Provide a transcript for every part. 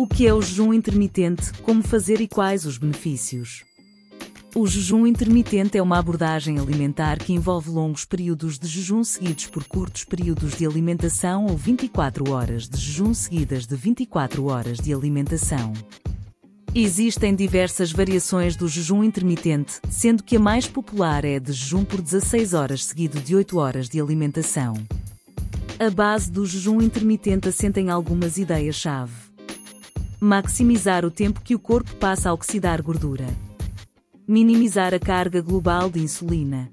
O que é o jejum intermitente, como fazer e quais os benefícios? O jejum intermitente é uma abordagem alimentar que envolve longos períodos de jejum seguidos por curtos períodos de alimentação ou 24 horas de jejum seguidas de 24 horas de alimentação. Existem diversas variações do jejum intermitente, sendo que a mais popular é a de jejum por 16 horas seguido de 8 horas de alimentação. A base do jejum intermitente assenta em algumas ideias-chave. Maximizar o tempo que o corpo passa a oxidar gordura. Minimizar a carga global de insulina.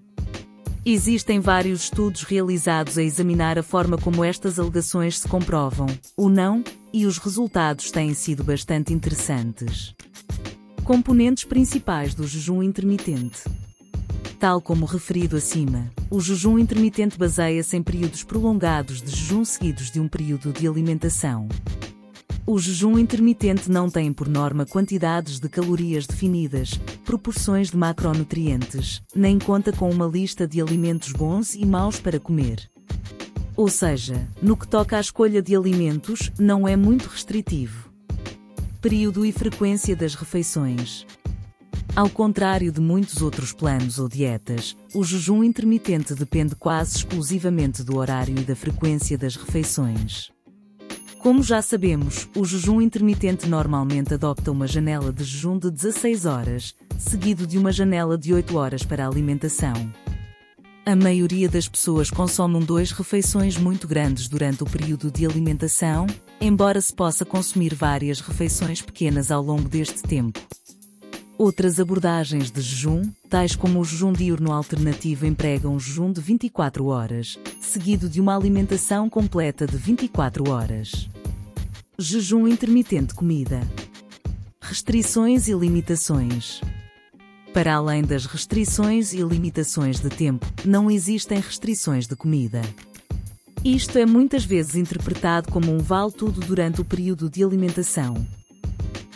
Existem vários estudos realizados a examinar a forma como estas alegações se comprovam, ou não, e os resultados têm sido bastante interessantes. Componentes principais do jejum intermitente. Tal como referido acima, o jejum intermitente baseia-se em períodos prolongados de jejum seguidos de um período de alimentação. O jejum intermitente não tem por norma quantidades de calorias definidas, proporções de macronutrientes, nem conta com uma lista de alimentos bons e maus para comer. Ou seja, no que toca à escolha de alimentos, não é muito restritivo. Período e frequência das refeições. Ao contrário de muitos outros planos ou dietas, o jejum intermitente depende quase exclusivamente do horário e da frequência das refeições. Como já sabemos, o jejum intermitente normalmente adopta uma janela de jejum de 16 horas, seguido de uma janela de 8 horas para a alimentação. A maioria das pessoas consomem duas refeições muito grandes durante o período de alimentação, embora se possa consumir várias refeições pequenas ao longo deste tempo. Outras abordagens de jejum, tais como o jejum diurno alternativo, empregam um jejum de 24 horas, seguido de uma alimentação completa de 24 horas. Jejum intermitente comida. Restrições e limitações. Para além das restrições e limitações de tempo, não existem restrições de comida. Isto é muitas vezes interpretado como um vale-tudo durante o período de alimentação.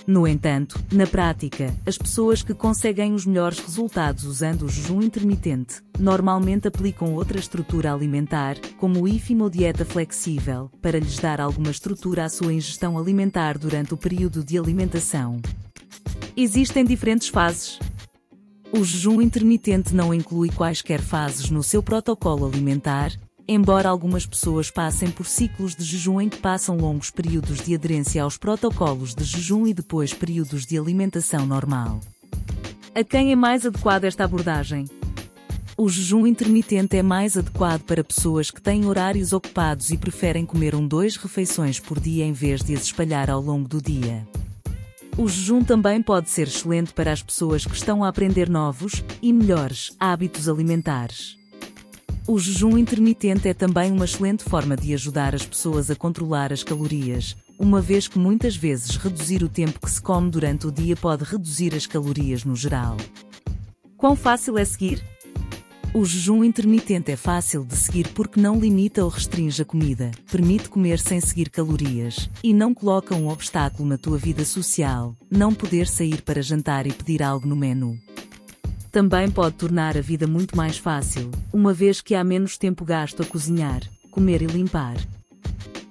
No entanto, na prática, as pessoas que conseguem os melhores resultados usando o jejum intermitente, normalmente aplicam outra estrutura alimentar, como o IFIM ou dieta flexível, para lhes dar alguma estrutura à sua ingestão alimentar durante o período de alimentação. Existem diferentes fases. O jejum intermitente não inclui quaisquer fases no seu protocolo alimentar, embora algumas pessoas passem por ciclos de jejum em que passam longos períodos de aderência aos protocolos de jejum e depois períodos de alimentação normal. A quem é mais adequada esta abordagem? O jejum intermitente é mais adequado para pessoas que têm horários ocupados e preferem comer um dois refeições por dia em vez de as espalhar ao longo do dia. O jejum também pode ser excelente para as pessoas que estão a aprender novos e melhores hábitos alimentares. O jejum intermitente é também uma excelente forma de ajudar as pessoas a controlar as calorias, uma vez que muitas vezes reduzir o tempo que se come durante o dia pode reduzir as calorias no geral. Quão fácil é seguir? O jejum intermitente é fácil de seguir porque não limita ou restringe a comida, permite comer sem seguir calorias, e não coloca um obstáculo na tua vida social, não poder sair para jantar e pedir algo no menu também pode tornar a vida muito mais fácil, uma vez que há menos tempo gasto a cozinhar, comer e limpar.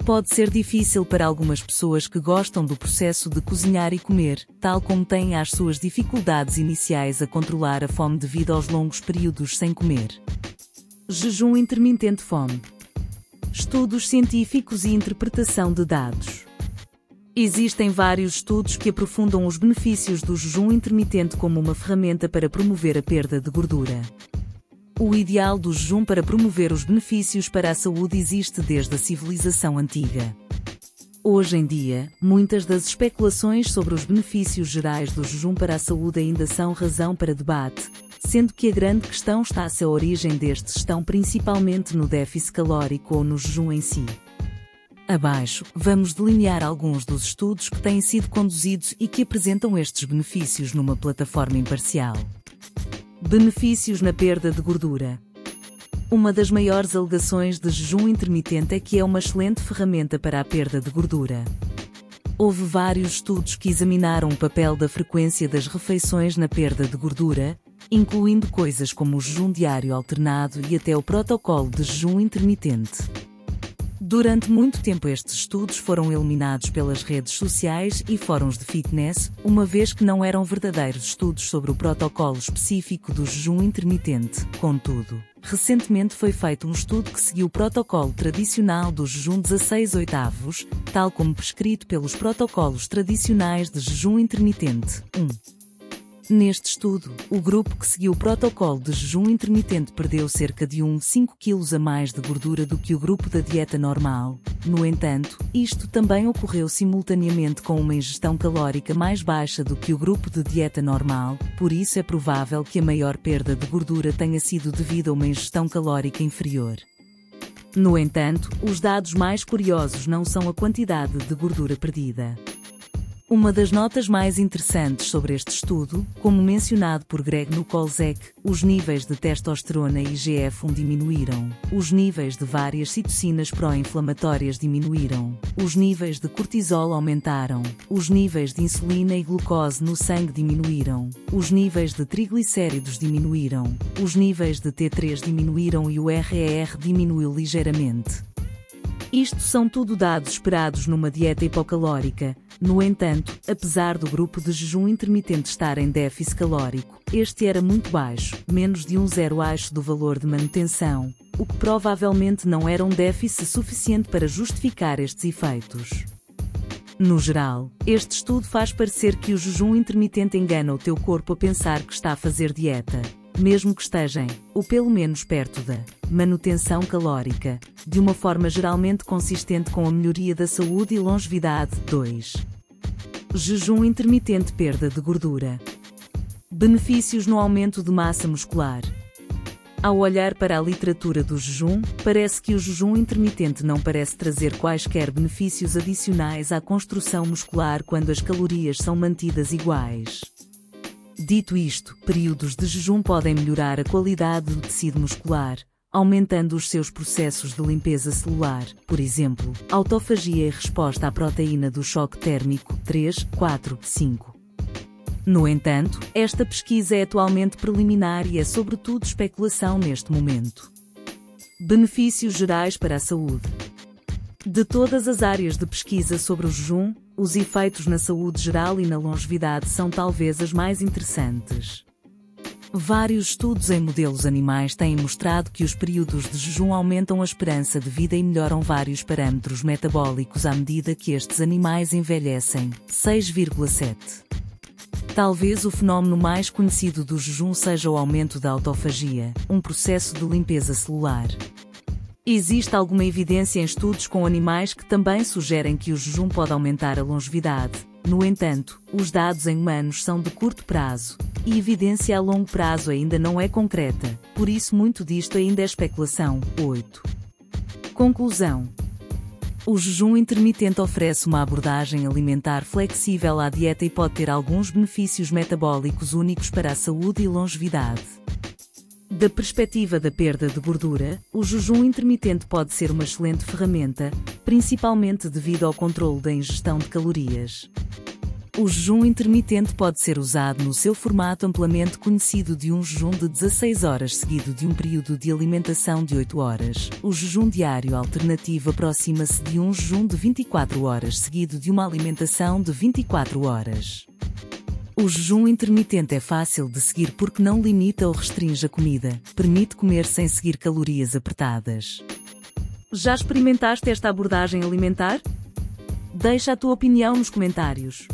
Pode ser difícil para algumas pessoas que gostam do processo de cozinhar e comer, tal como têm as suas dificuldades iniciais a controlar a fome devido aos longos períodos sem comer. Jejum intermitente fome. Estudos científicos e interpretação de dados. Existem vários estudos que aprofundam os benefícios do jejum intermitente como uma ferramenta para promover a perda de gordura. O ideal do jejum para promover os benefícios para a saúde existe desde a civilização antiga. Hoje em dia, muitas das especulações sobre os benefícios gerais do jejum para a saúde ainda são razão para debate, sendo que a grande questão está se a origem destes estão principalmente no déficit calórico ou no jejum em si. Abaixo, vamos delinear alguns dos estudos que têm sido conduzidos e que apresentam estes benefícios numa plataforma imparcial. Benefícios na perda de gordura. Uma das maiores alegações de jejum intermitente é que é uma excelente ferramenta para a perda de gordura. Houve vários estudos que examinaram o papel da frequência das refeições na perda de gordura, incluindo coisas como o jejum diário alternado e até o protocolo de jejum intermitente. Durante muito tempo estes estudos foram eliminados pelas redes sociais e fóruns de fitness, uma vez que não eram verdadeiros estudos sobre o protocolo específico do jejum intermitente. Contudo, recentemente foi feito um estudo que seguiu o protocolo tradicional do jejum 16 oitavos, tal como prescrito pelos protocolos tradicionais de jejum intermitente. 1. Neste estudo, o grupo que seguiu o protocolo de jejum intermitente perdeu cerca de 1,5 kg a mais de gordura do que o grupo da dieta normal. No entanto, isto também ocorreu simultaneamente com uma ingestão calórica mais baixa do que o grupo de dieta normal, por isso é provável que a maior perda de gordura tenha sido devido a uma ingestão calórica inferior. No entanto, os dados mais curiosos não são a quantidade de gordura perdida. Uma das notas mais interessantes sobre este estudo, como mencionado por Greg Nukolzek, os níveis de testosterona e IGF-1 diminuíram, os níveis de várias citocinas pró-inflamatórias diminuíram, os níveis de cortisol aumentaram, os níveis de insulina e glucose no sangue diminuíram, os níveis de triglicéridos diminuíram, os níveis de T3 diminuíram e o RER diminuiu ligeiramente. Isto são tudo dados esperados numa dieta hipocalórica. No entanto, apesar do grupo de jejum intermitente estar em déficit calórico, este era muito baixo, menos de um zero do valor de manutenção, o que provavelmente não era um déficit suficiente para justificar estes efeitos. No geral, este estudo faz parecer que o jejum intermitente engana o teu corpo a pensar que está a fazer dieta mesmo que estejam, ou pelo menos perto da, manutenção calórica, de uma forma geralmente consistente com a melhoria da saúde e longevidade. 2. Jejum intermitente perda de gordura. Benefícios no aumento de massa muscular. Ao olhar para a literatura do jejum, parece que o jejum intermitente não parece trazer quaisquer benefícios adicionais à construção muscular quando as calorias são mantidas iguais. Dito isto, períodos de jejum podem melhorar a qualidade do tecido muscular, aumentando os seus processos de limpeza celular, por exemplo, autofagia e resposta à proteína do choque térmico 3, 4, 5. No entanto, esta pesquisa é atualmente preliminar e é sobretudo especulação neste momento. Benefícios gerais para a saúde. De todas as áreas de pesquisa sobre o jejum, os efeitos na saúde geral e na longevidade são talvez as mais interessantes. Vários estudos em modelos animais têm mostrado que os períodos de jejum aumentam a esperança de vida e melhoram vários parâmetros metabólicos à medida que estes animais envelhecem. 6,7 Talvez o fenómeno mais conhecido do jejum seja o aumento da autofagia, um processo de limpeza celular. Existe alguma evidência em estudos com animais que também sugerem que o jejum pode aumentar a longevidade. No entanto, os dados em humanos são de curto prazo, e evidência a longo prazo ainda não é concreta, por isso muito disto ainda é especulação. 8. Conclusão. O jejum intermitente oferece uma abordagem alimentar flexível à dieta e pode ter alguns benefícios metabólicos únicos para a saúde e longevidade. Da perspectiva da perda de gordura, o jejum intermitente pode ser uma excelente ferramenta, principalmente devido ao controle da ingestão de calorias. O jejum intermitente pode ser usado no seu formato amplamente conhecido de um jejum de 16 horas seguido de um período de alimentação de 8 horas. O jejum diário alternativo aproxima-se de um jejum de 24 horas seguido de uma alimentação de 24 horas. O jejum intermitente é fácil de seguir porque não limita ou restringe a comida, permite comer sem seguir calorias apertadas. Já experimentaste esta abordagem alimentar? Deixa a tua opinião nos comentários.